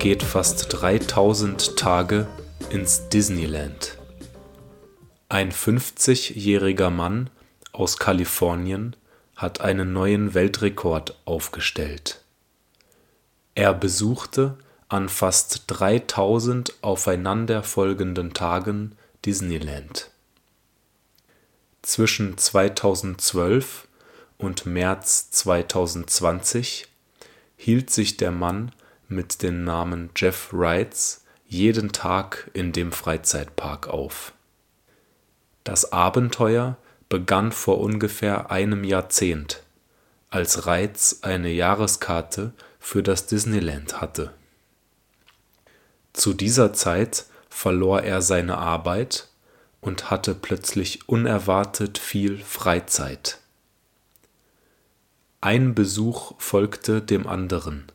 geht fast 3000 Tage ins Disneyland. Ein 50-jähriger Mann aus Kalifornien hat einen neuen Weltrekord aufgestellt. Er besuchte an fast 3000 aufeinanderfolgenden Tagen Disneyland. Zwischen 2012 und März 2020 hielt sich der Mann mit dem Namen Jeff Wrights jeden Tag in dem Freizeitpark auf. Das Abenteuer begann vor ungefähr einem Jahrzehnt, als Reitz eine Jahreskarte für das Disneyland hatte. Zu dieser Zeit verlor er seine Arbeit und hatte plötzlich unerwartet viel Freizeit. Ein Besuch folgte dem anderen,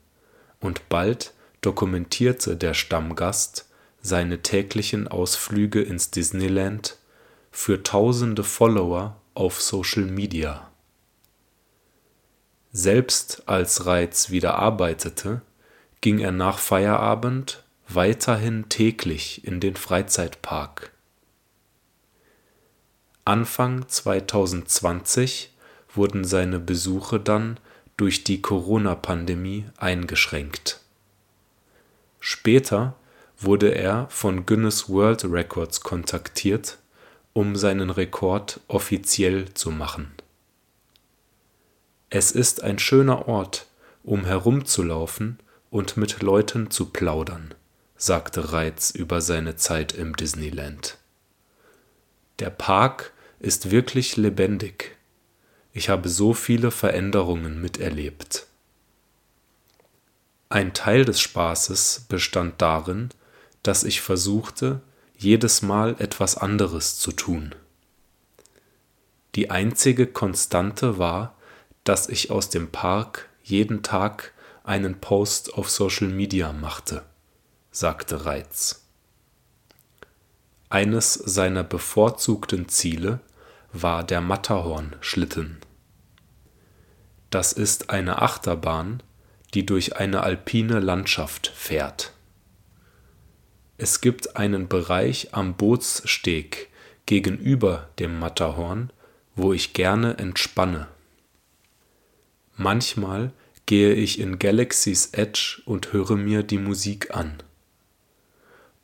und bald dokumentierte der Stammgast seine täglichen Ausflüge ins Disneyland für tausende Follower auf Social Media. Selbst als Reitz wieder arbeitete, ging er nach Feierabend weiterhin täglich in den Freizeitpark. Anfang 2020 wurden seine Besuche dann durch die Corona-Pandemie eingeschränkt. Später wurde er von Guinness World Records kontaktiert, um seinen Rekord offiziell zu machen. Es ist ein schöner Ort, um herumzulaufen und mit Leuten zu plaudern, sagte Reitz über seine Zeit im Disneyland. Der Park ist wirklich lebendig. Ich habe so viele Veränderungen miterlebt. Ein Teil des Spaßes bestand darin, dass ich versuchte, jedes Mal etwas anderes zu tun. Die einzige Konstante war, dass ich aus dem Park jeden Tag einen Post auf Social Media machte, sagte Reitz. Eines seiner bevorzugten Ziele war der Matterhorn-Schlitten. Das ist eine Achterbahn, die durch eine alpine Landschaft fährt. Es gibt einen Bereich am Bootssteg gegenüber dem Matterhorn, wo ich gerne entspanne. Manchmal gehe ich in Galaxy's Edge und höre mir die Musik an.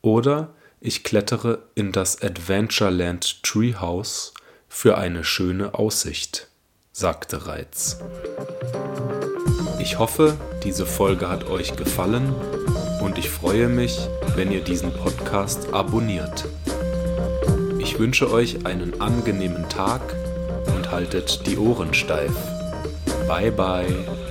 Oder ich klettere in das Adventureland Treehouse für eine schöne Aussicht, sagte Reitz. Ich hoffe, diese Folge hat euch gefallen und ich freue mich, wenn ihr diesen Podcast abonniert. Ich wünsche euch einen angenehmen Tag und haltet die Ohren steif. Bye bye.